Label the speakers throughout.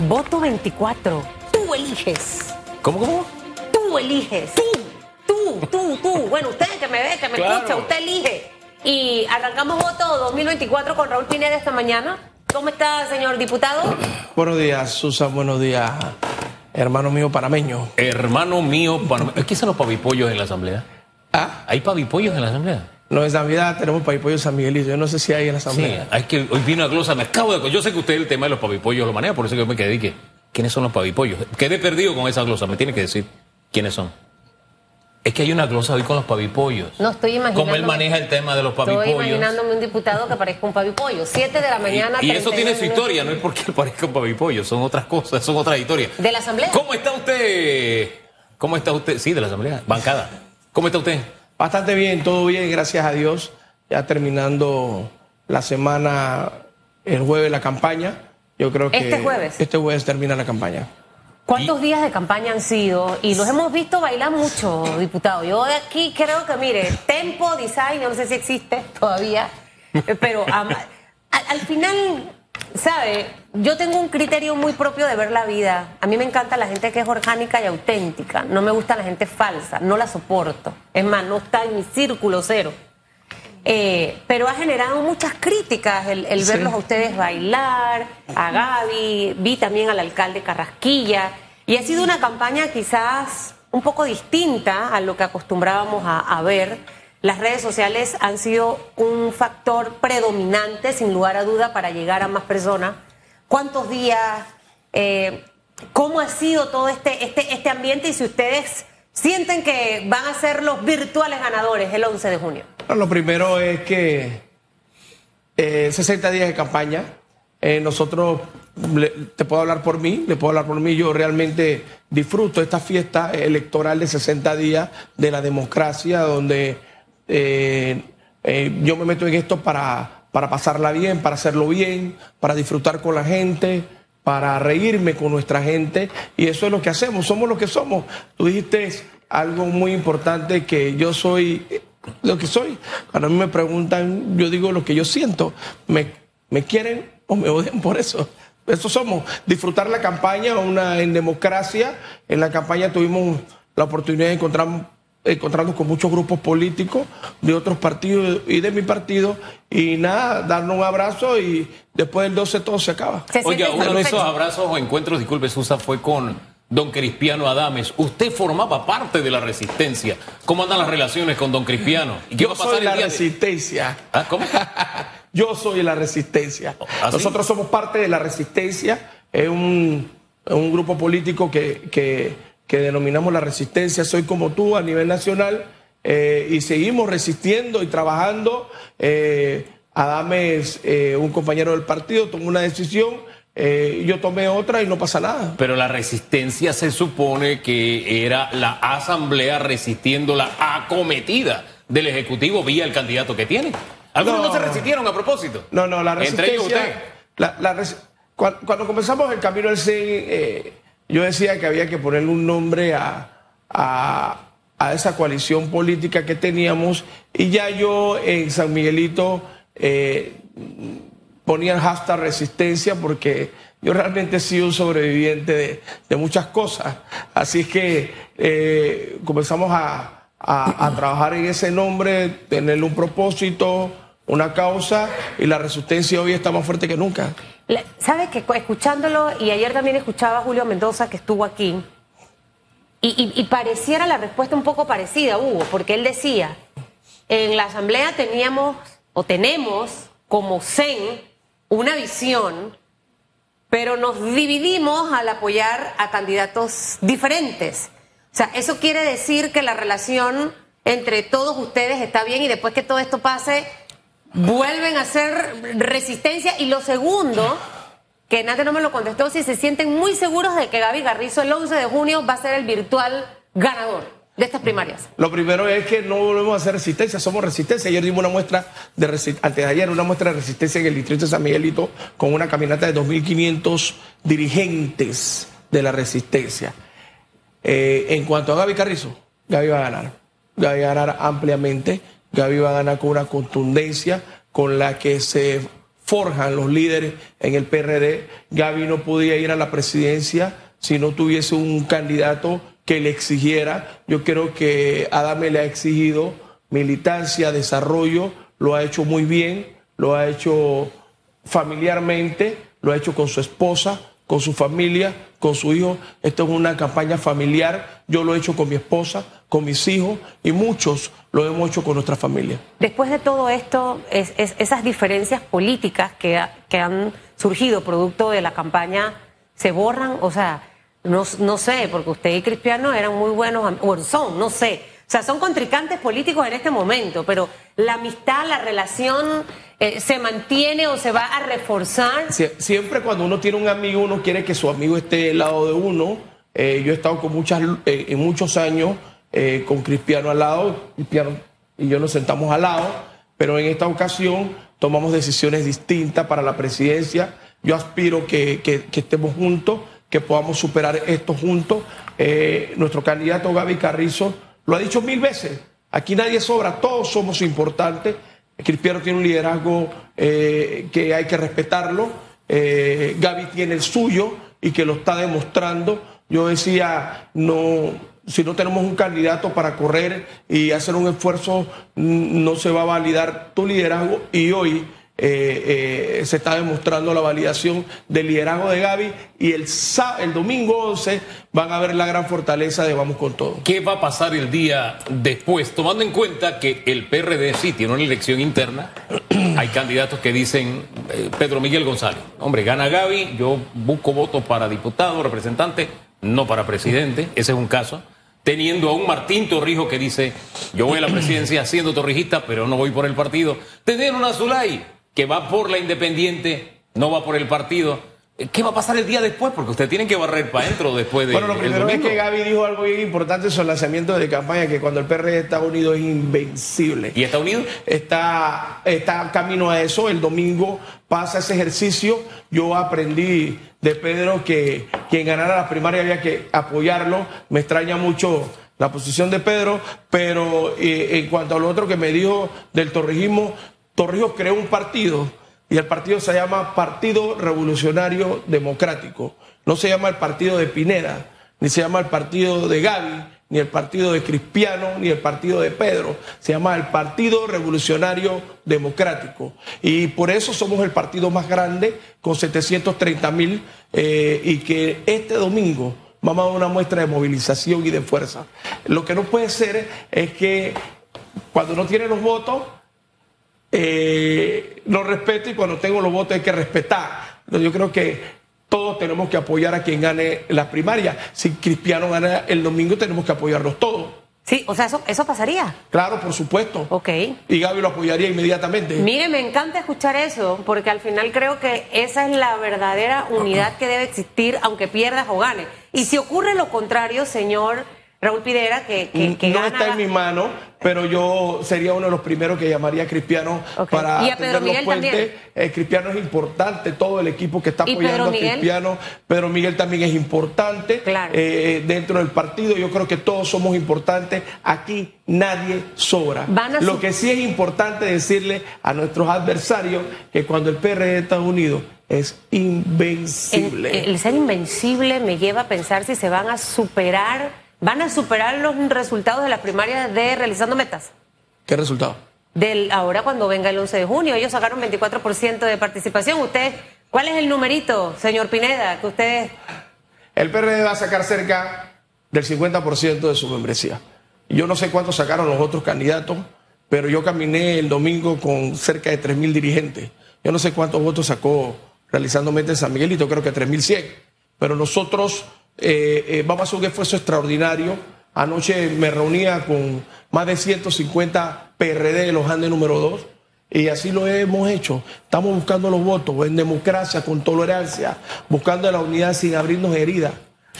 Speaker 1: Voto 24. Tú eliges.
Speaker 2: ¿Cómo, cómo?
Speaker 1: Tú eliges. Tú. Tú, tú, tú. Bueno, usted que me ve, que me
Speaker 2: Claro.
Speaker 1: escucha, usted elige. Y arrancamos voto 2024 con Raúl Pineda esta mañana. ¿Cómo está, señor diputado?
Speaker 3: Buenos días, Susan. Buenos días, hermano mío panameño.
Speaker 2: Hermano mío, paname- ¿qué son los pavipollos en la asamblea?
Speaker 3: Ah,
Speaker 2: ¿Hay pavipollos en la asamblea?
Speaker 3: No es Navidad, tenemos paipollo San Miguelito. Yo no sé si hay en la
Speaker 2: Sí,
Speaker 3: asamblea.
Speaker 2: hay que hoy vino a glosa, me acabo de yo sé que usted el tema de los pavipollos lo maneja, por eso que yo me quedé que ¿quiénes son los pavipollos? Quedé perdido con esa glosa, me tiene que decir quiénes son. Es que hay una glosa hoy con los pavipollos.
Speaker 1: No estoy imaginando.
Speaker 2: Cómo él maneja el tema de los
Speaker 1: Estoy
Speaker 2: pavipollos.
Speaker 1: imaginándome un diputado que parezca un pavipollo. Siete de la mañana.
Speaker 2: Y, y eso
Speaker 1: 32
Speaker 2: tiene su
Speaker 1: minutos.
Speaker 2: historia, no es porque él parezca un pavipollo, son otras cosas, son otras historias.
Speaker 1: ¿De la asamblea?
Speaker 2: ¿Cómo está usted? ¿Cómo está usted? Sí, de la asamblea, bancada. ¿Cómo está usted?
Speaker 3: Bastante bien, todo bien, gracias a Dios. Ya terminando la semana, el jueves la campaña. Yo creo que.
Speaker 1: ¿Este jueves?
Speaker 3: Este jueves termina la campaña.
Speaker 1: ¿Cuántos
Speaker 2: Y-
Speaker 1: días de campaña han sido? Y los hemos visto bailar mucho, diputado. Yo de aquí creo que, mire, Tempo Design, yo no sé si existe todavía, pero al final, ¿sabe? Yo tengo un criterio muy propio de ver la vida. A mí me encanta la gente que es orgánica y auténtica. No me gusta la gente falsa, no la soporto. Es más, no está en mi círculo cero. Eh, pero ha generado muchas críticas el, el
Speaker 3: Sí.
Speaker 1: verlos a ustedes bailar, a Gaby, vi también al alcalde Carrasquilla, y ha sido una campaña quizás un poco distinta a lo que acostumbrábamos a, a ver. Las redes sociales han sido un factor predominante, sin lugar a duda, para llegar a más personas. ¿Cuántos días? Eh, ¿Cómo ha sido todo este, este, este ambiente? Y si ustedes sienten que van a ser los virtuales ganadores el 11 de junio.
Speaker 3: Lo primero es que eh, 60 días de campaña. eh, nosotros, le- te puedo hablar por mí, le puedo hablar por mí. Yo realmente disfruto esta fiesta electoral de 60 días de la democracia, donde eh, eh, yo me meto en esto para, para pasarla bien, para hacerlo bien, para disfrutar con la gente, para reírme con nuestra gente. Y eso es lo que hacemos, somos lo que somos. Tú dijiste algo muy importante que yo soy lo que soy. Cuando a mí me preguntan, yo digo lo que yo siento. ¿Me, me quieren o me odian por eso? Eso somos. Disfrutar la campaña una, en democracia. En la campaña tuvimos la oportunidad de encontrar, encontrarnos con muchos grupos políticos de otros partidos y de mi partido. Y nada, darnos un abrazo y después del 12 todo se acaba.
Speaker 1: ¿Se
Speaker 2: Oiga, uno de esos abrazos o encuentros, disculpe Susa, fue con don Cristiano Adames. Usted formaba parte de la resistencia. ¿Cómo andan las relaciones con don Cristiano? ¿Y qué
Speaker 3: Yo
Speaker 2: va a pasar
Speaker 3: soy
Speaker 2: el
Speaker 3: la
Speaker 2: día de-
Speaker 3: resistencia.
Speaker 2: ¿Ah, ¿Cómo?
Speaker 3: Yo soy la resistencia.
Speaker 2: ¿Ah, sí?
Speaker 3: Nosotros somos parte de la resistencia. Es un, un grupo político que, que- que denominamos la resistencia. Soy como tú a nivel nacional. eh, y seguimos resistiendo y trabajando. Eh, Adames, eh, un compañero del partido, tomó una decisión. eh, yo tomé otra y no pasa nada.
Speaker 2: Pero la resistencia se supone que era la asamblea resistiendo la acometida del Ejecutivo vía el candidato que tiene. Algunos no,
Speaker 3: No.
Speaker 2: se resistieron a propósito.
Speaker 3: No, no, la
Speaker 2: Entre ellos
Speaker 3: resistencia.
Speaker 2: usted.
Speaker 3: la- la res- cuan- cuando, comenzamos el camino del CEN, yo decía que había que ponerle un nombre a, a- a esa coalición política que teníamos. Y ya yo en San Miguelito eh, ponía el hashtag resistencia porque yo realmente he sido un sobreviviente de, de muchas cosas. Así que eh, comenzamos a, a- a trabajar en ese nombre, tenerle un propósito, una causa, y la resistencia hoy está más fuerte que nunca.
Speaker 1: Le- ¿Sabe que cu- escuchándolo, y ayer también escuchaba a Julio Mendoza que estuvo aquí, y pareciera la respuesta un poco parecida, Hugo, porque él decía, en la asamblea teníamos o tenemos como CEN una visión, pero nos dividimos al apoyar a candidatos diferentes. O sea, eso quiere decir que la relación entre todos ustedes está bien y después que todo esto pase, vuelven a hacer resistencia. Y lo segundo, que Nate no me lo contestó, si se sienten muy seguros de que Gaby Garrizo el 11 de junio va a ser el virtual ganador de estas primarias.
Speaker 3: Lo primero es que no volvemos a hacer resistencia, somos resistencia. Ayer dimos una muestra de antes de ayer una muestra de resistencia en el distrito de San Miguelito con una caminata de 2.500 dirigentes de la resistencia. Eh, en cuanto a Gaby Carrizo, Gaby va a ganar. Gaby va a ganar ampliamente. Gaby va a ganar con una contundencia con la que se forjan los líderes en el PRD. Gaby no podía ir a la presidencia si no tuviese un candidato que le exigiera. Yo creo que Adame le ha exigido militancia, desarrollo, lo ha hecho muy bien, lo ha hecho familiarmente, lo ha hecho con su esposa, con su familia, con su hijo. Esto es una campaña familiar. Yo lo he hecho con mi esposa, con mis hijos y muchos lo hemos hecho con nuestra familia.
Speaker 1: Después de todo esto, es, esas diferencias políticas que, que, han surgido producto de la campaña se borran. O sea, no, no sé, porque usted y Cristiano eran muy buenos, o son, no sé. O sea, son contrincantes políticos en este momento, pero la amistad, la relación eh, se mantiene o se va a reforzar.
Speaker 3: siempre cuando uno tiene un amigo, uno quiere que su amigo esté al lado de uno. Eh, yo he estado con muchas, eh, en muchos años con Cristiano al lado, Cristiano y yo nos sentamos al lado, pero en esta ocasión tomamos decisiones distintas para la presidencia. Yo aspiro que, estemos juntos, que podamos superar esto juntos. nuestro candidato Gaby Carrizo lo ha dicho mil veces. Aquí nadie sobra, todos somos importantes. Cristiano tiene un liderazgo eh, que hay que respetarlo. Eh, Gaby tiene el suyo y que lo está demostrando. Yo decía, no, si no tenemos un candidato para correr y hacer un esfuerzo, no se va a validar tu liderazgo. Y hoy eh, eh, se está demostrando la validación del liderazgo de Gaby y el, el domingo 11 van a ver la gran fortaleza de Vamos con Todo.
Speaker 2: ¿Qué va a pasar el día después? Tomando en cuenta que el PRD sí tiene una elección interna, hay candidatos que dicen eh, Pedro Miguel González, hombre, gana Gaby, yo busco votos para diputado, representante, no para presidente, ese es un caso teniendo a un Martín Torrijos que dice, yo voy a la presidencia siendo torrijista, pero no voy por el partido. Tener un Azulay que va por la independiente, no va por el partido. ¿Qué va a pasar el día después? Porque ustedes tienen que barrer para adentro después de.
Speaker 3: Bueno, lo primero es que Gaby dijo algo bien importante sobre el lanzamiento de campaña: que cuando el PRD está unido es invencible.
Speaker 2: ¿Y está unido?
Speaker 3: Está, está camino a eso. El domingo pasa ese ejercicio. Yo aprendí de Pedro que quien ganara la primaria había que apoyarlo. Me extraña mucho la posición de Pedro, pero eh, en cuanto a lo otro que me dijo del torrijismo, Torrijos creó un partido y el partido se llama Partido Revolucionario Democrático. No se llama el partido de Pineda, ni se llama el partido de Gaby, ni el partido de Cristiano, ni el partido de Pedro. Se llama el Partido Revolucionario Democrático. Y por eso somos el partido más grande, con 730 mil, eh, y que este domingo vamos a dar una muestra de movilización y de fuerza. Lo que no puede ser es que cuando no tiene los votos, eh, lo respeto y cuando tengo los votos hay que respetar. Yo creo que todos tenemos que apoyar a quien gane las primarias. Si Cristiano gana el domingo, tenemos que apoyarlos todos.
Speaker 1: Sí, o sea, eso, eso pasaría.
Speaker 3: Claro, por supuesto.
Speaker 1: Ok.
Speaker 3: Y Gaby lo apoyaría inmediatamente.
Speaker 1: Mire, me encanta escuchar eso, porque al final creo que esa es la verdadera unidad que debe existir, aunque pierdas o ganes. Y si ocurre lo contrario, señor Raúl Pidera, que, que,
Speaker 3: no está en mi mano, pero yo sería uno de los primeros que llamaría a Cristiano para
Speaker 1: ¿Y a Pedro Miguel También?
Speaker 3: Eh, Cristiano es importante, todo el equipo que está apoyando a Cristiano. Pedro Miguel también es importante eh, dentro del partido. Yo creo que todos somos importantes. Aquí nadie sobra. Lo que sí es importante decirle a nuestros adversarios que cuando el PRD de Estados Unidos es invencible.
Speaker 1: el ser invencible me lleva a pensar si se van a superar ¿Van a superar los resultados de las primarias de realizando metas?
Speaker 3: ¿Qué resultado?
Speaker 1: Del, ahora cuando venga el 11 de junio, ellos sacaron 24% de participación. ¿Usted, cuál es el numerito, señor Pineda, que ustedes...
Speaker 3: El PRD va a sacar cerca del 50% de su membresía. Yo no sé cuánto sacaron los otros candidatos, pero yo caminé el domingo con cerca de 3.000 dirigentes. Yo no sé cuántos votos sacó realizando metas en San Miguelito, creo que 3.100. Pero nosotros eh, eh, vamos a hacer un esfuerzo extraordinario. Anoche me reunía con más de 150 PRD de los Andes número 2 y así lo hemos hecho. Estamos buscando los votos en democracia, con tolerancia, buscando la unidad sin abrirnos heridas.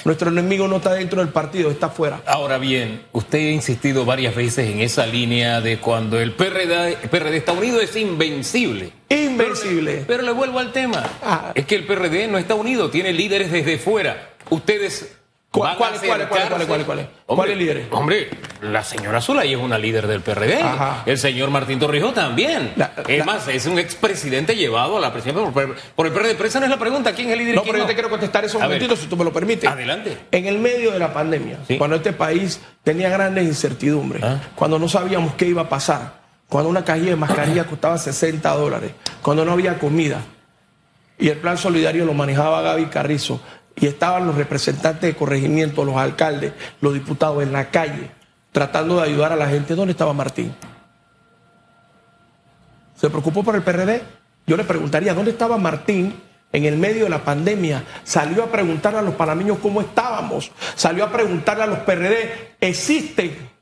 Speaker 3: Nuestro enemigo no está dentro del partido, está fuera.
Speaker 2: Ahora bien, usted ha insistido varias veces en esa línea de cuando el PRD, PRD está unido es invencible.
Speaker 3: Invencible.
Speaker 2: Pero, le vuelvo al tema. Ah. Es que el PRD no está unido, tiene líderes desde fuera. Ustedes
Speaker 3: ¿Cuál-
Speaker 2: van a
Speaker 3: cuáles, cuáles, cuáles, cuáles, cuáles?
Speaker 2: Hombre,
Speaker 3: ¿Cuáles líderes?
Speaker 2: Hombre, la señora Zulay es una líder del PRD.
Speaker 3: Ajá.
Speaker 2: El señor Martín Torrijos también.
Speaker 3: La-
Speaker 2: es
Speaker 3: la-
Speaker 2: más, es un expresidente llevado a la presidencia por, por el PRD. Pero esa no es la pregunta. ¿Quién es el líder y
Speaker 3: No,
Speaker 2: quién
Speaker 3: pero yo te quiero contestar eso un
Speaker 2: A ver.
Speaker 3: momentito, si tú me lo permites.
Speaker 2: Adelante.
Speaker 3: En el medio de la pandemia,
Speaker 2: Sí.
Speaker 3: cuando este país tenía grandes incertidumbres,
Speaker 2: Ah.
Speaker 3: cuando no sabíamos qué iba a pasar, cuando una cajilla de mascarilla costaba 60 dólares, cuando no había comida, y el plan solidario lo manejaba Gaby Carrizo, y estaban los representantes de corregimiento, los alcaldes, los diputados en la calle, tratando de ayudar a la gente, ¿dónde estaba Martín? ¿Se preocupó por el PRD? Yo le preguntaría, ¿dónde estaba Martín en el medio de la pandemia? Salió a preguntarle a los panameños cómo estábamos. Salió a preguntarle a los PRD, ¿existen?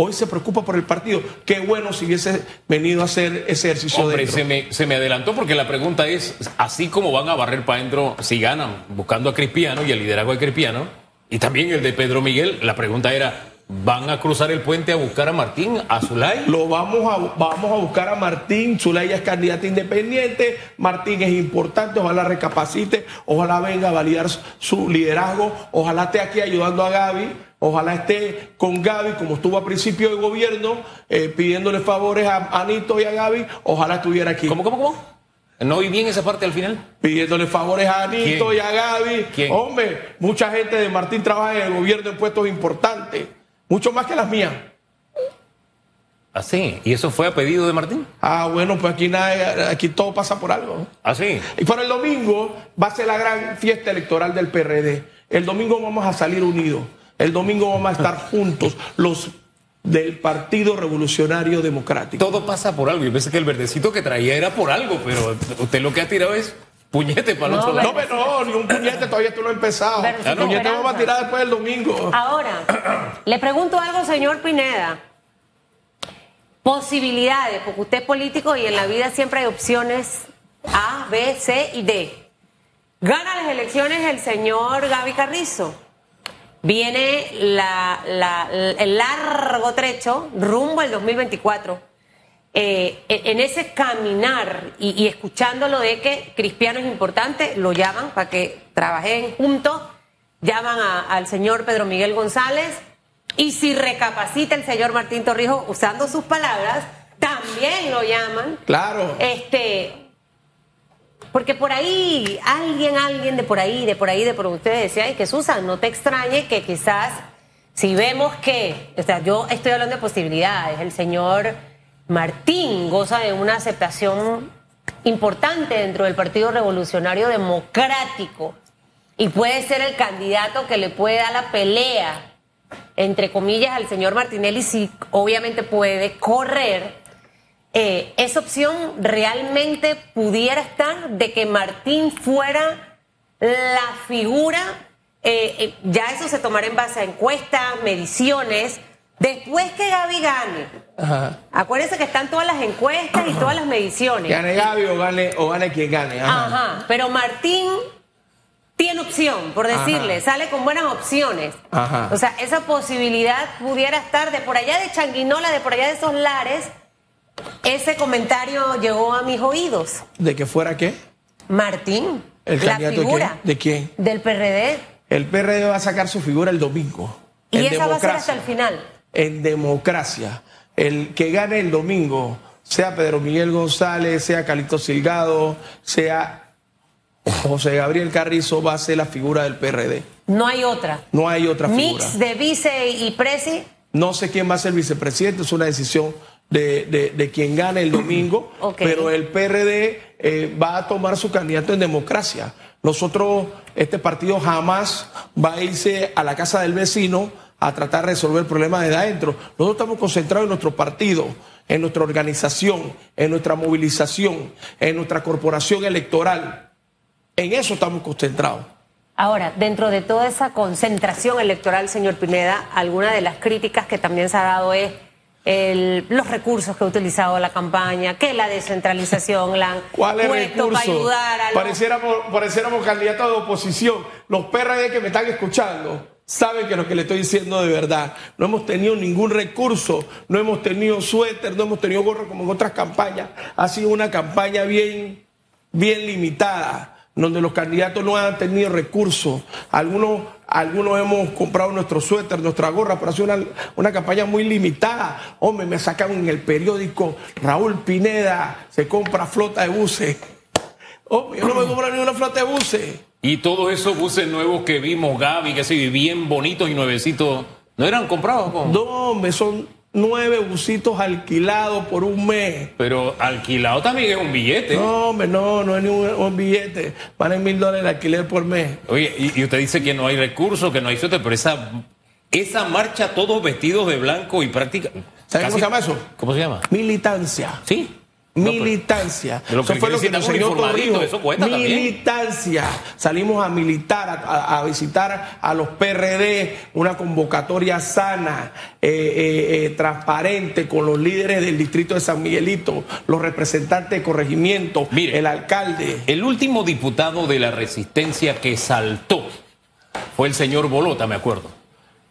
Speaker 3: Hoy se preocupa por el partido. Qué bueno si hubiese venido a hacer ese ejercicio
Speaker 2: Hombre, se me, se me adelantó porque la pregunta es, así como van a barrer para adentro si ganan, buscando a Crispiano y el liderazgo de Crispiano, y también el de Pedro Miguel, la pregunta era, ¿van a cruzar el puente a buscar a Martín, a Zulay?
Speaker 3: Lo vamos a, vamos a buscar a Martín. Zulaya es candidata independiente. Martín es importante. Ojalá recapacite. Ojalá venga a validar su- liderazgo. Ojalá esté aquí ayudando a Gaby. Ojalá esté con Gaby, como estuvo a principio de gobierno, eh, pidiéndole favores a Anito y a Gaby. Ojalá estuviera aquí.
Speaker 2: ¿Cómo, cómo, cómo? ¿No oí bien esa parte al final?
Speaker 3: Pidiéndole favores a Anito
Speaker 2: ¿Quién?
Speaker 3: y a Gaby.
Speaker 2: ¿Quién?
Speaker 3: Hombre, mucha gente de Martín trabaja en el gobierno en puestos importantes. Mucho más que las mías.
Speaker 2: Así. ¿Y eso fue a pedido de Martín?
Speaker 3: Ah, bueno, pues aquí, nada, aquí todo pasa por algo.
Speaker 2: Así.
Speaker 3: Y para el domingo va a ser la gran fiesta electoral del PRD. El domingo vamos a salir unidos. El domingo vamos a estar juntos, los del Partido Revolucionario Democrático.
Speaker 2: Todo pasa por algo. Yo pensé que el verdecito que traía era por algo, pero usted lo que ha tirado es puñete para el
Speaker 1: No,
Speaker 2: otro lado.
Speaker 3: No, pero no, ni un puñete, todavía tú no has empezado. El puñete vamos a tirar después del domingo.
Speaker 1: Ahora, le pregunto algo, señor Pineda. Posibilidades, porque usted es político y en la vida siempre hay opciones A, B, C y D. Gana las elecciones el señor Gaby Carrizo. Viene la- la- el largo trecho rumbo al 2024. Eh, en ese caminar y, y escuchándolo de que Cristiano es importante, lo llaman para que trabajen juntos, llaman a- al señor Pedro Miguel González y si recapacita el señor Martín Torrijos usando sus palabras, también lo llaman.
Speaker 3: Claro.
Speaker 1: Este, porque por ahí, alguien, alguien de por ahí, de por ahí, de por ustedes decía, ay, que Susan, no te extrañe que quizás, si vemos que, o sea, yo estoy hablando de posibilidades, el señor Martín goza de una aceptación importante dentro del Partido Revolucionario Democrático y puede ser el candidato que le puede dar la pelea, entre comillas, al señor Martinelli, si obviamente puede correr. Eh, esa opción realmente pudiera estar de que Martín fuera la figura, eh, eh, ya eso se tomará en base a encuestas, mediciones, después que Gaby gane.
Speaker 3: Ajá.
Speaker 1: Acuérdense que están todas las encuestas y todas las mediciones.
Speaker 3: Gane Gaby o gane, o gane quien gane. Ajá.
Speaker 1: Ajá, pero Martín tiene opción, por decirle, sale con buenas opciones.
Speaker 3: Ajá.
Speaker 1: O sea, esa posibilidad pudiera estar de por allá de Changuinola, de por allá de esos lares. Ese comentario llegó a mis oídos.
Speaker 3: ¿De que fuera qué?
Speaker 1: Martín,
Speaker 3: ¿El
Speaker 1: la
Speaker 3: candidato de
Speaker 1: figura
Speaker 3: quién? ¿De quién?
Speaker 1: del PRD.
Speaker 3: El PRD va a sacar su figura el domingo.
Speaker 1: Y esa va a ser hasta el final.
Speaker 3: En democracia. El que gane el domingo, sea Pedro Miguel González, sea Calito Silgado, sea José Gabriel Carrizo, va a ser la figura del PRD.
Speaker 1: No hay otra.
Speaker 3: No hay otra figura.
Speaker 1: Mix de vice y presi.
Speaker 3: No sé quién va a ser vicepresidente, es una decisión de, de- de quien gane el domingo, pero el PRD eh, va a tomar su candidato en democracia. Nosotros, este partido jamás va a irse a la casa del vecino a tratar de resolver problemas desde adentro. Nosotros estamos concentrados en nuestro partido, en nuestra organización, en nuestra movilización, en nuestra corporación electoral. En eso estamos concentrados.
Speaker 1: Ahora, dentro de toda esa concentración electoral, señor Pineda, alguna de las críticas que también se ha dado es el- los recursos que ha utilizado la campaña, que la descentralización la han
Speaker 3: ¿Cuál es el
Speaker 1: puesto para ayudar a los...
Speaker 3: Pareciéramos, pareciéramos candidatos de oposición. Los PRD que me están escuchando saben que lo que le estoy diciendo de verdad. No hemos tenido ningún recurso, no hemos tenido suéter, no hemos tenido gorro como en otras campañas. Ha sido una campaña bien, bien limitada, donde los candidatos no han tenido recursos. Algunos algunos hemos comprado nuestro suéter, nuestra gorra, pero ha sido una, una campaña muy limitada. Hombre, me sacan en el periódico Raúl Pineda, se compra flota de buses. Hombre, yo no me compro ni una flota de buses.
Speaker 2: Y todos esos buses nuevos que vimos, Gaby, que sí, bien bonitos y nuevecitos, ¿no eran comprados? Con...
Speaker 3: No, hombre, son nueve busitos alquilados por un mes.
Speaker 2: Pero alquilado también es un billete.
Speaker 3: No, hombre, no, no es ni un, un billete. Valen mil dólares de alquiler por mes.
Speaker 2: Oye, y, y usted dice que no hay recursos, que no hay suerte, pero esa, esa marcha todos vestidos de blanco y práctica.
Speaker 3: ¿Sabe cómo se llama eso?
Speaker 2: ¿Cómo se llama?
Speaker 3: Militancia.
Speaker 2: Sí. No, pero-
Speaker 3: Militancia. Eso fue lo que nos enseñó Torrijos.
Speaker 2: eso también.
Speaker 3: Militancia. Salimos a militar, a, visitar a los PRD, una convocatoria sana, eh, eh, eh, transparente, con los líderes del distrito de San Miguelito, los representantes de corregimiento,
Speaker 2: Mire.
Speaker 3: el alcalde.
Speaker 2: El último diputado de la resistencia que saltó fue el señor Bolota, me acuerdo.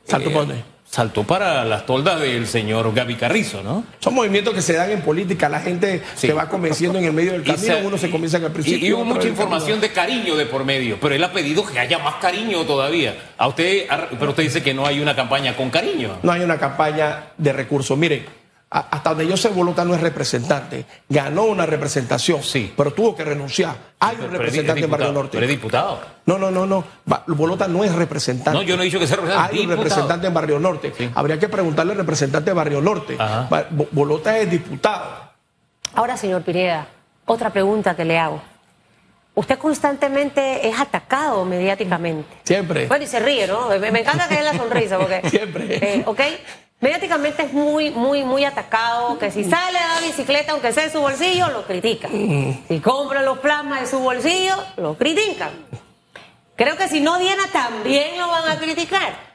Speaker 3: ¿Salto
Speaker 2: Eh,
Speaker 3: por dónde?
Speaker 2: Saltó para las toldas del señor Gaby Carrizo, ¿no?
Speaker 3: Son movimientos que se dan en política, la gente
Speaker 2: Sí.
Speaker 3: se va convenciendo en el medio del camino,
Speaker 2: se-
Speaker 3: uno se comienza al principio.
Speaker 2: Y, y hubo mucha
Speaker 3: en el
Speaker 2: información de cariño de por medio, pero él ha pedido que haya más cariño todavía. A usted, pero usted dice que no hay una campaña con cariño.
Speaker 3: no hay una campaña de recursos. Miren, a- hasta donde yo sé, Bolota no es representante. Ganó una representación,
Speaker 2: Sí.
Speaker 3: pero tuvo que renunciar. Hay un
Speaker 2: Pero
Speaker 3: representante en Barrio Norte.
Speaker 2: pero es diputado.
Speaker 3: No, no, no, no. Bolota no es representante.
Speaker 2: No, yo no he dicho que sea representante.
Speaker 3: Hay un representante en Barrio Norte.
Speaker 2: Sí.
Speaker 3: Habría que preguntarle al representante de Barrio Norte.
Speaker 2: Ajá.
Speaker 3: Bolota es diputado.
Speaker 1: Ahora, señor Pineda, otra pregunta que le hago. Usted constantemente es atacado mediáticamente.
Speaker 3: Siempre.
Speaker 1: Bueno, y se ríe, ¿no? Me, me encanta que dé la sonrisa, porque.
Speaker 3: Siempre.
Speaker 1: eh, ¿Ok? Mediáticamente es muy, muy, muy atacado. Que si sale a la bicicleta, aunque sea de su bolsillo, lo critican. Si compra los plasmas de su bolsillo, lo critican. Creo que si no Diana también lo van a criticar.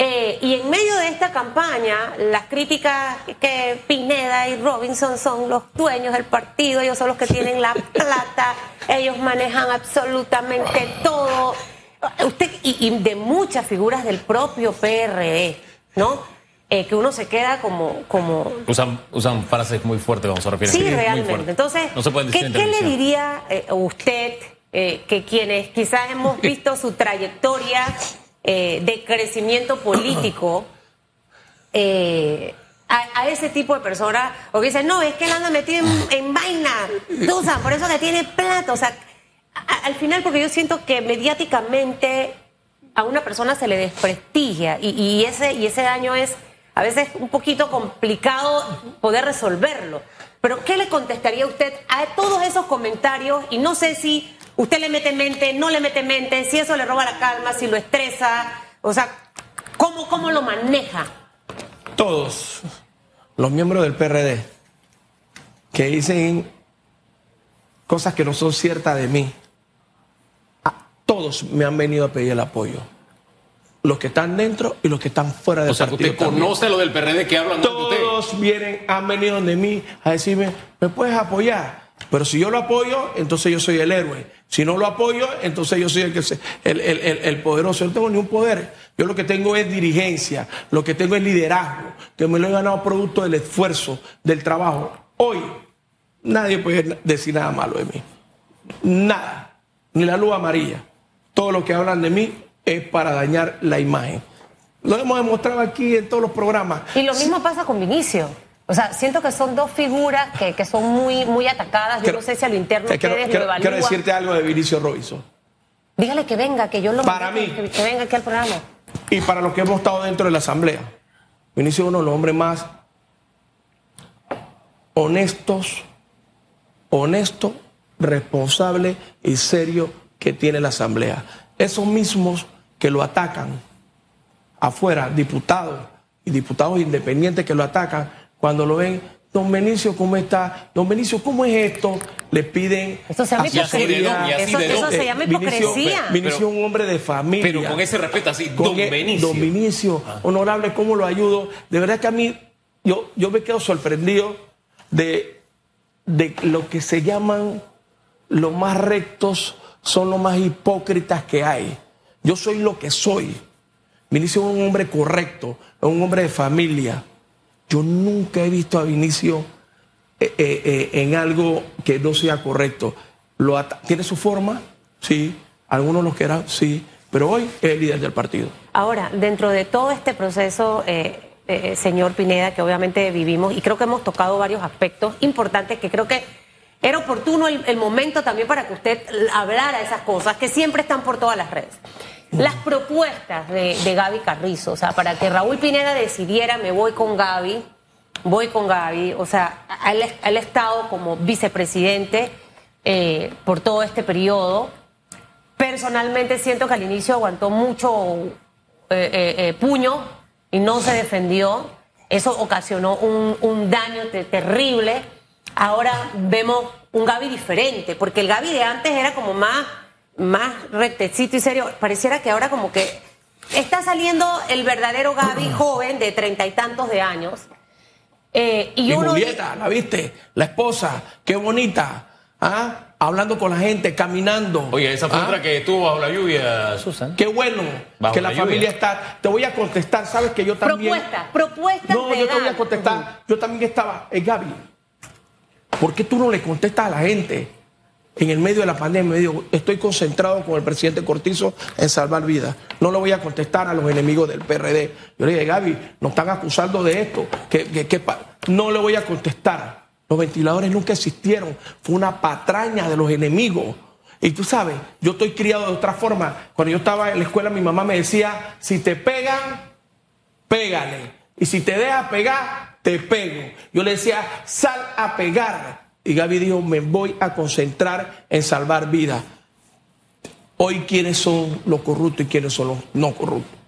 Speaker 1: Eh, y en medio de esta campaña, las críticas que Pineda y Robinson son los dueños del partido, ellos son los que tienen la plata, ellos manejan absolutamente todo. Usted, y, y de muchas figuras del propio PRD, ¿no? Eh, que uno se queda como, como
Speaker 2: Usan, usan frases muy fuertes, vamos a referir.
Speaker 1: Sí,
Speaker 2: muy
Speaker 1: realmente. Entonces,
Speaker 2: no se pueden decir
Speaker 1: ¿qué, le diría eh, usted, eh, que quienes quizás hemos visto su trayectoria de crecimiento político, a, a ese tipo de personas, o que dicen, no, es que él anda metido en, en vaina, sabes, por eso que tiene plata, o sea, a- al final, porque yo siento que mediáticamente a una persona se le desprestigia y, y ese, y ese daño es a veces un poquito complicado poder resolverlo. Pero ¿qué le contestaría usted a todos esos comentarios? Y no sé si usted le mete mente, no le mete mente, si eso le roba la calma, si lo estresa, o sea, ¿cómo, cómo lo maneja?
Speaker 3: Todos los miembros del PRD que dicen cosas que no son ciertas de mí, a todos me han venido a pedir el apoyo. Los que están dentro y los que están fuera del
Speaker 2: O sea, que
Speaker 3: partido.
Speaker 2: usted
Speaker 3: también.
Speaker 2: conoce lo del PRD que hablan de usted.
Speaker 3: Todos vienen, han venido donde mí a decirme, ¿me puedes apoyar? Pero si yo lo apoyo, entonces yo soy el héroe. Si no lo apoyo, entonces yo soy el, que se- el, el- el- el poderoso. Yo no tengo ni un poder. Yo lo que tengo es dirigencia, lo que tengo es liderazgo, que me lo he ganado producto del esfuerzo, del trabajo. Hoy, nadie puede decir nada malo de mí. Nada. Ni la luz amarilla. Todo lo que hablan de mí es para dañar la imagen. Lo hemos demostrado aquí en todos los programas.
Speaker 1: Y lo mismo pasa con Vinicio. O sea, siento que son dos figuras que, que son muy, muy atacadas. Yo
Speaker 3: Quiero-
Speaker 1: no sé si a lo interno
Speaker 3: Quiero-
Speaker 1: ustedes
Speaker 3: quiero-
Speaker 1: lo evalúan.
Speaker 3: quiero decirte algo de Vinicio Robinson.
Speaker 1: Dígale que venga, que yo lo
Speaker 3: Para mí.
Speaker 1: Que, que venga aquí al programa.
Speaker 3: Y para los que hemos estado dentro de la asamblea, Vinicio es uno de los hombres más honestos, honesto, responsable y serio que tiene la asamblea. Esos mismos que lo atacan afuera, diputados y diputados independientes que lo atacan, cuando lo ven, don Benicio, ¿cómo está? Don Benicio, ¿cómo es esto? Le piden
Speaker 1: Esto se llama hipocresía. Eso, eso se llama
Speaker 3: Eh, Vinicio-
Speaker 1: hipocresía.
Speaker 3: Vinicio es un hombre de familia.
Speaker 2: Pero con ese respeto así,
Speaker 3: Con
Speaker 2: don
Speaker 3: el-
Speaker 2: Benicio.
Speaker 3: Don Vinicio, honorable, ¿cómo lo ayudo? De verdad que a mí, yo, yo me quedo sorprendido de, de lo que se llaman los más rectos, son los más hipócritas que hay. Yo soy lo que soy. Vinicio es un hombre correcto, es un hombre de familia. Yo nunca he visto a Vinicio eh, eh, eh, en algo que no sea correcto. Lo ¿Tiene su forma? Sí. Algunos lo quieran, sí. pero hoy es el líder del partido.
Speaker 1: Ahora, dentro de todo este proceso, señor Pineda, que obviamente vivimos, y creo que hemos tocado varios aspectos importantes que creo que era oportuno el, momento también para que usted hablara esas cosas que siempre están por todas las redes. Las propuestas de, de Gaby Carrizo, o sea, para que Raúl Pineda decidiera, me voy con Gaby, voy con Gaby, o sea, él, ha estado como vicepresidente eh, por todo este periodo. Personalmente siento que al inicio aguantó mucho eh, puño y no se defendió. Eso ocasionó un, daño terrible. Ahora vemos un Gaby diferente, porque el Gaby de antes era como más, más rectecito y serio. Pareciera que ahora como que está saliendo el verdadero Gaby joven de treinta y tantos de años.
Speaker 3: Eh, y, Julieta, ¿la viste? La esposa, qué bonita. ¿Ah? hablando con la gente, caminando.
Speaker 2: Oye, esa fue ¿Ah? otra que estuvo bajo la lluvia, Susan.
Speaker 3: Qué bueno que la, familia está. Te voy a contestar, sabes que yo también.
Speaker 1: Propuesta, propuesta.
Speaker 3: No, yo te voy a contestar. Yo también estaba. Eh, Gaby, ¿por qué tú no le contestas a la gente? En el medio de la pandemia, me digo, estoy concentrado con el presidente Cortizo en salvar vidas. No le voy a contestar a los enemigos del PRD. Yo le dije, Gaby, nos están acusando de esto. no le voy a contestar. Los ventiladores nunca existieron. Fue una patraña de los enemigos. Y tú sabes, yo estoy criado de otra forma. Cuando yo estaba en la escuela, mi mamá me decía, si te pegan, pégale. Y si te deja pegar, te pego. Yo le decía, sal a pegar. Y Gaby dijo, me voy a concentrar en salvar vidas. Hoy, ¿quiénes son los corruptos y quiénes son los no corruptos?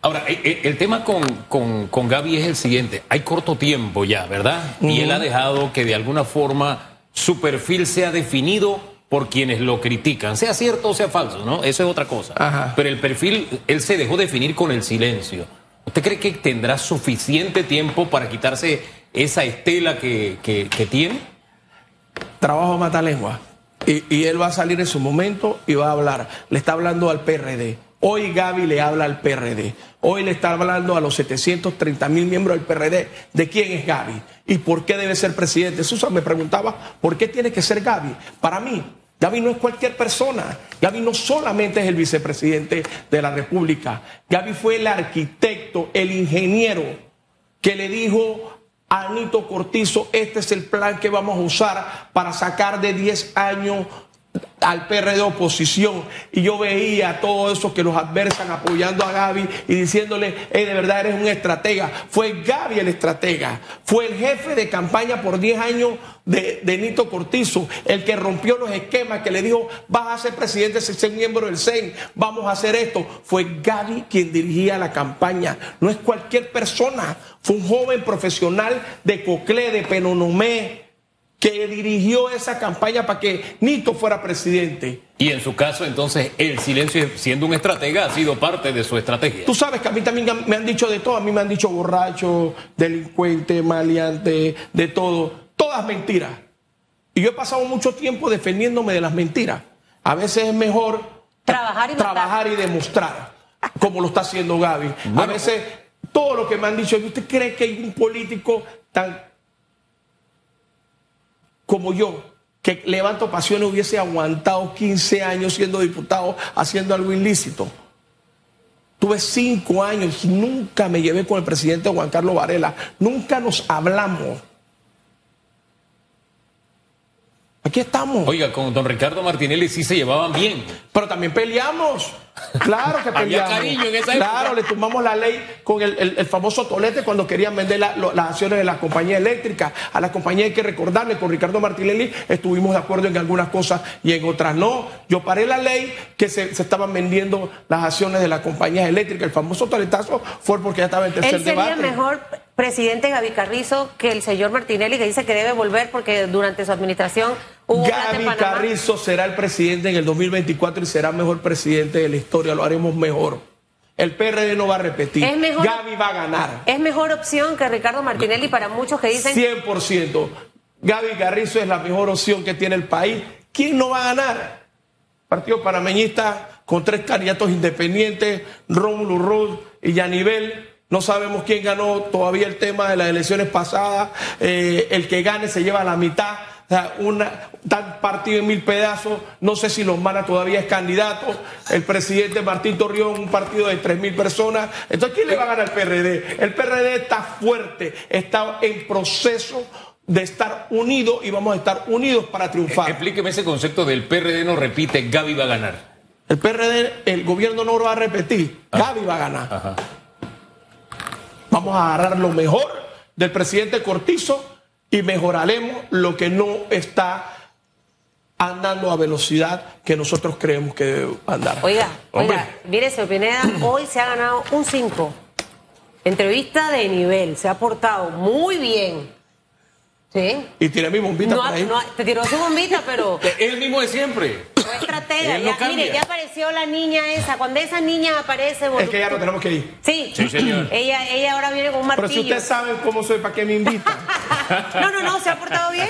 Speaker 2: Ahora, eh, eh, el tema con, con, Gaby es el siguiente. Hay corto tiempo ya, ¿verdad? Y él ha dejado que de alguna forma su perfil sea definido por quienes lo critican, sea cierto o sea falso, ¿no? Eso es otra cosa. Pero el perfil, él se dejó definir con el silencio. ¿Usted cree que tendrá suficiente tiempo para quitarse esa estela que, tiene?
Speaker 3: Trabajo mata lengua. Y, y él va a salir en su momento y va a hablar. Le está hablando al PRD Hoy Gaby le habla al PRD. Hoy le está hablando a los 730 mil miembros del PRD de quién es Gaby y por qué debe ser presidente. Susan me preguntaba por qué tiene que ser Gaby. Para mí, Gaby no es cualquier persona. Gaby no solamente es el vicepresidente de la República. Gaby fue el arquitecto, el ingeniero que le dijo a Anito Cortizo, este es el plan que vamos a usar para sacar de 10 años al PRD oposición y yo veía a todos esos que los adversan apoyando a Gaby y diciéndole, hey, de verdad eres un estratega. Fue Gaby el estratega, fue el jefe de campaña por 10 años de, Nito Cortizo, el que rompió los esquemas, que le dijo, vas a ser presidente si ser miembro del CEN, vamos a hacer esto. Fue Gaby quien dirigía la campaña, no es cualquier persona, fue un joven profesional de Coclé, de Penonomé, que dirigió esa campaña para que Nito fuera presidente.
Speaker 2: Y en su caso, entonces, el silencio, siendo un estratega, ha sido parte de su estrategia.
Speaker 3: Tú sabes que a mí también me han dicho de todo. A mí me han dicho borracho, delincuente, maleante, de todo. Todas mentiras. Y yo he pasado mucho tiempo defendiéndome de las mentiras. A veces es mejor
Speaker 1: trabajar y,
Speaker 3: trabajar y demostrar, como lo está haciendo Gaby. A veces, todo lo que me han dicho, ¿usted cree que hay un político tan como yo, que levanto pasiones, hubiese aguantado 15 años siendo diputado haciendo algo ilícito. Tuve cinco años, nunca me llevé con el presidente Juan Carlos Varela, nunca nos hablamos. Aquí estamos.
Speaker 2: Oiga, con don Ricardo Martinelli sí se llevaban bien.
Speaker 3: Pero también peleamos. Claro que peleamos. cariño en esa Claro, le tomamos la ley con el, famoso tolete cuando querían vender las acciones de la compañía eléctrica. A la compañía hay que recordarle, con Ricardo Martinelli estuvimos de acuerdo en algunas cosas y en otras no. Yo paré la ley que se, estaban vendiendo las acciones de la compañía eléctrica. El famoso toletazo fue porque ya estaba en tercer
Speaker 1: Él sería mejor presidente Gaby Carrizo que el señor Martinelli que dice que debe volver porque durante su administración hubo
Speaker 3: Gaby Carrizo será el presidente en el 2024 y será mejor presidente de la historia, lo haremos mejor. El PRD no va a repetir. Gaby va a ganar.
Speaker 1: Es mejor opción que Ricardo Martinelli para muchos que dicen
Speaker 3: 100%. Gaby Carrizo es la mejor opción que tiene el país. ¿Quién no va a ganar? Partido panameñista con tres candidatos independientes, Rómulo Ruz y Yanivel no sabemos quién ganó todavía el tema de las elecciones pasadas. Eh, el que gane se lleva la mitad o sea, una, tan partido en mil pedazos. No sé si los Manas todavía es candidato. El presidente Martín Torreón, un partido de tres mil personas. Entonces, ¿quién le va a ganar al PRD? El PRD está fuerte, está en proceso de estar unido y vamos a estar unidos para triunfar.
Speaker 2: Explíqueme ese concepto del PRD no repite, Gaby va a ganar.
Speaker 3: El PRD, el gobierno no lo va a repetir, Gaby va a ganar.
Speaker 2: Ajá.
Speaker 3: Vamos a agarrar lo mejor del presidente Cortizo y mejoraremos lo que no está andando a velocidad que nosotros creemos que debe andar.
Speaker 1: Oiga,
Speaker 2: Hombre.
Speaker 1: oiga, mire, señor Pineda, hoy se ha ganado un 5. Entrevista de nivel, se ha portado muy bien. ¿Sí?
Speaker 3: Y tiene mi bombita
Speaker 1: No,
Speaker 3: por
Speaker 1: ha-
Speaker 3: ahí.
Speaker 1: no te tiró su bombita, pero
Speaker 2: Es el mismo de siempre.
Speaker 1: Fue estratega.
Speaker 2: Él no
Speaker 1: Ya-
Speaker 2: cambia.
Speaker 1: mire, ya apareció la niña esa. Cuando esa niña aparece,
Speaker 3: es que ya no tenemos que ir.
Speaker 1: Sí,
Speaker 2: Sí, señor.
Speaker 1: Ella, ella ahora viene con un
Speaker 3: Pero
Speaker 1: martillo.
Speaker 3: si usted sabe cómo soy, ¿para qué me invita?
Speaker 1: No, no, no, se ha portado bien.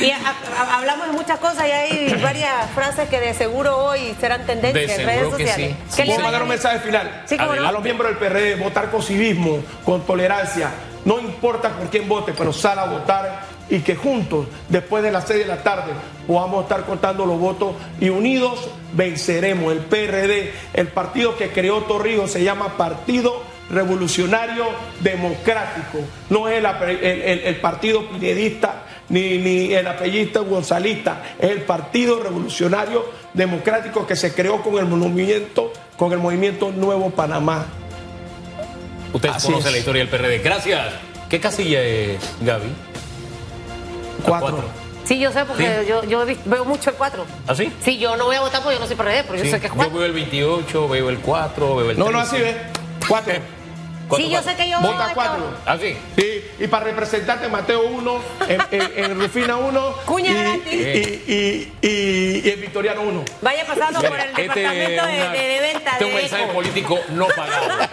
Speaker 1: Y a- a- hablamos de muchas cosas y hay varias frases que de seguro hoy serán tendencia
Speaker 2: De
Speaker 1: en redes
Speaker 2: seguro que
Speaker 1: sociales.
Speaker 2: sí.
Speaker 1: ¿Qué le
Speaker 3: Voy a
Speaker 1: va
Speaker 3: mandar un
Speaker 1: a
Speaker 3: mensaje final
Speaker 1: Sí, cómo no.
Speaker 3: a los miembros del PRD, votar con civismo, con tolerancia. No importa por quién vote, pero sal a votar y que juntos, después de las 6 de la tarde, podamos estar contando los votos y unidos venceremos. El PRD, el partido que creó Torrijos, se llama Partido Revolucionario Democrático. No es el, partido pinedista ni, ni el apellista gonzalista, es el Partido Revolucionario Democrático que se creó con el movimiento, con el movimiento Nuevo Panamá.
Speaker 2: Ustedes
Speaker 3: Así
Speaker 2: conocen
Speaker 3: es.
Speaker 2: la historia del PRD. Gracias. ¿Qué casilla es, Gaby?
Speaker 3: Cuatro.
Speaker 1: Sí, yo sé, porque
Speaker 2: Sí.
Speaker 1: yo, yo veo mucho el 4.
Speaker 2: ¿Ah, sí?
Speaker 1: Sí, yo no voy a votar porque yo no soy PRD, pero yo sé que es
Speaker 2: Yo
Speaker 1: 4.
Speaker 2: veo el 28, veo el 4, veo el
Speaker 3: No, no,
Speaker 2: 13.
Speaker 3: así ve. Cuatro.
Speaker 2: ¿Cuánto
Speaker 1: Sí, yo sé que yo veo
Speaker 3: Vota
Speaker 1: esto.
Speaker 3: cuatro.
Speaker 2: ¿Ah, sí?
Speaker 3: Sí, y para representarte Mateo 1, en, en- en Rufina 1
Speaker 1: Cuña
Speaker 3: y,
Speaker 1: gratis.
Speaker 3: y, y- y- y en Victoriano 1.
Speaker 1: Vaya pasando por el
Speaker 2: Este
Speaker 1: departamento de,
Speaker 2: una-
Speaker 1: de- de venta
Speaker 2: este es un
Speaker 1: de
Speaker 2: mensaje político no pagado.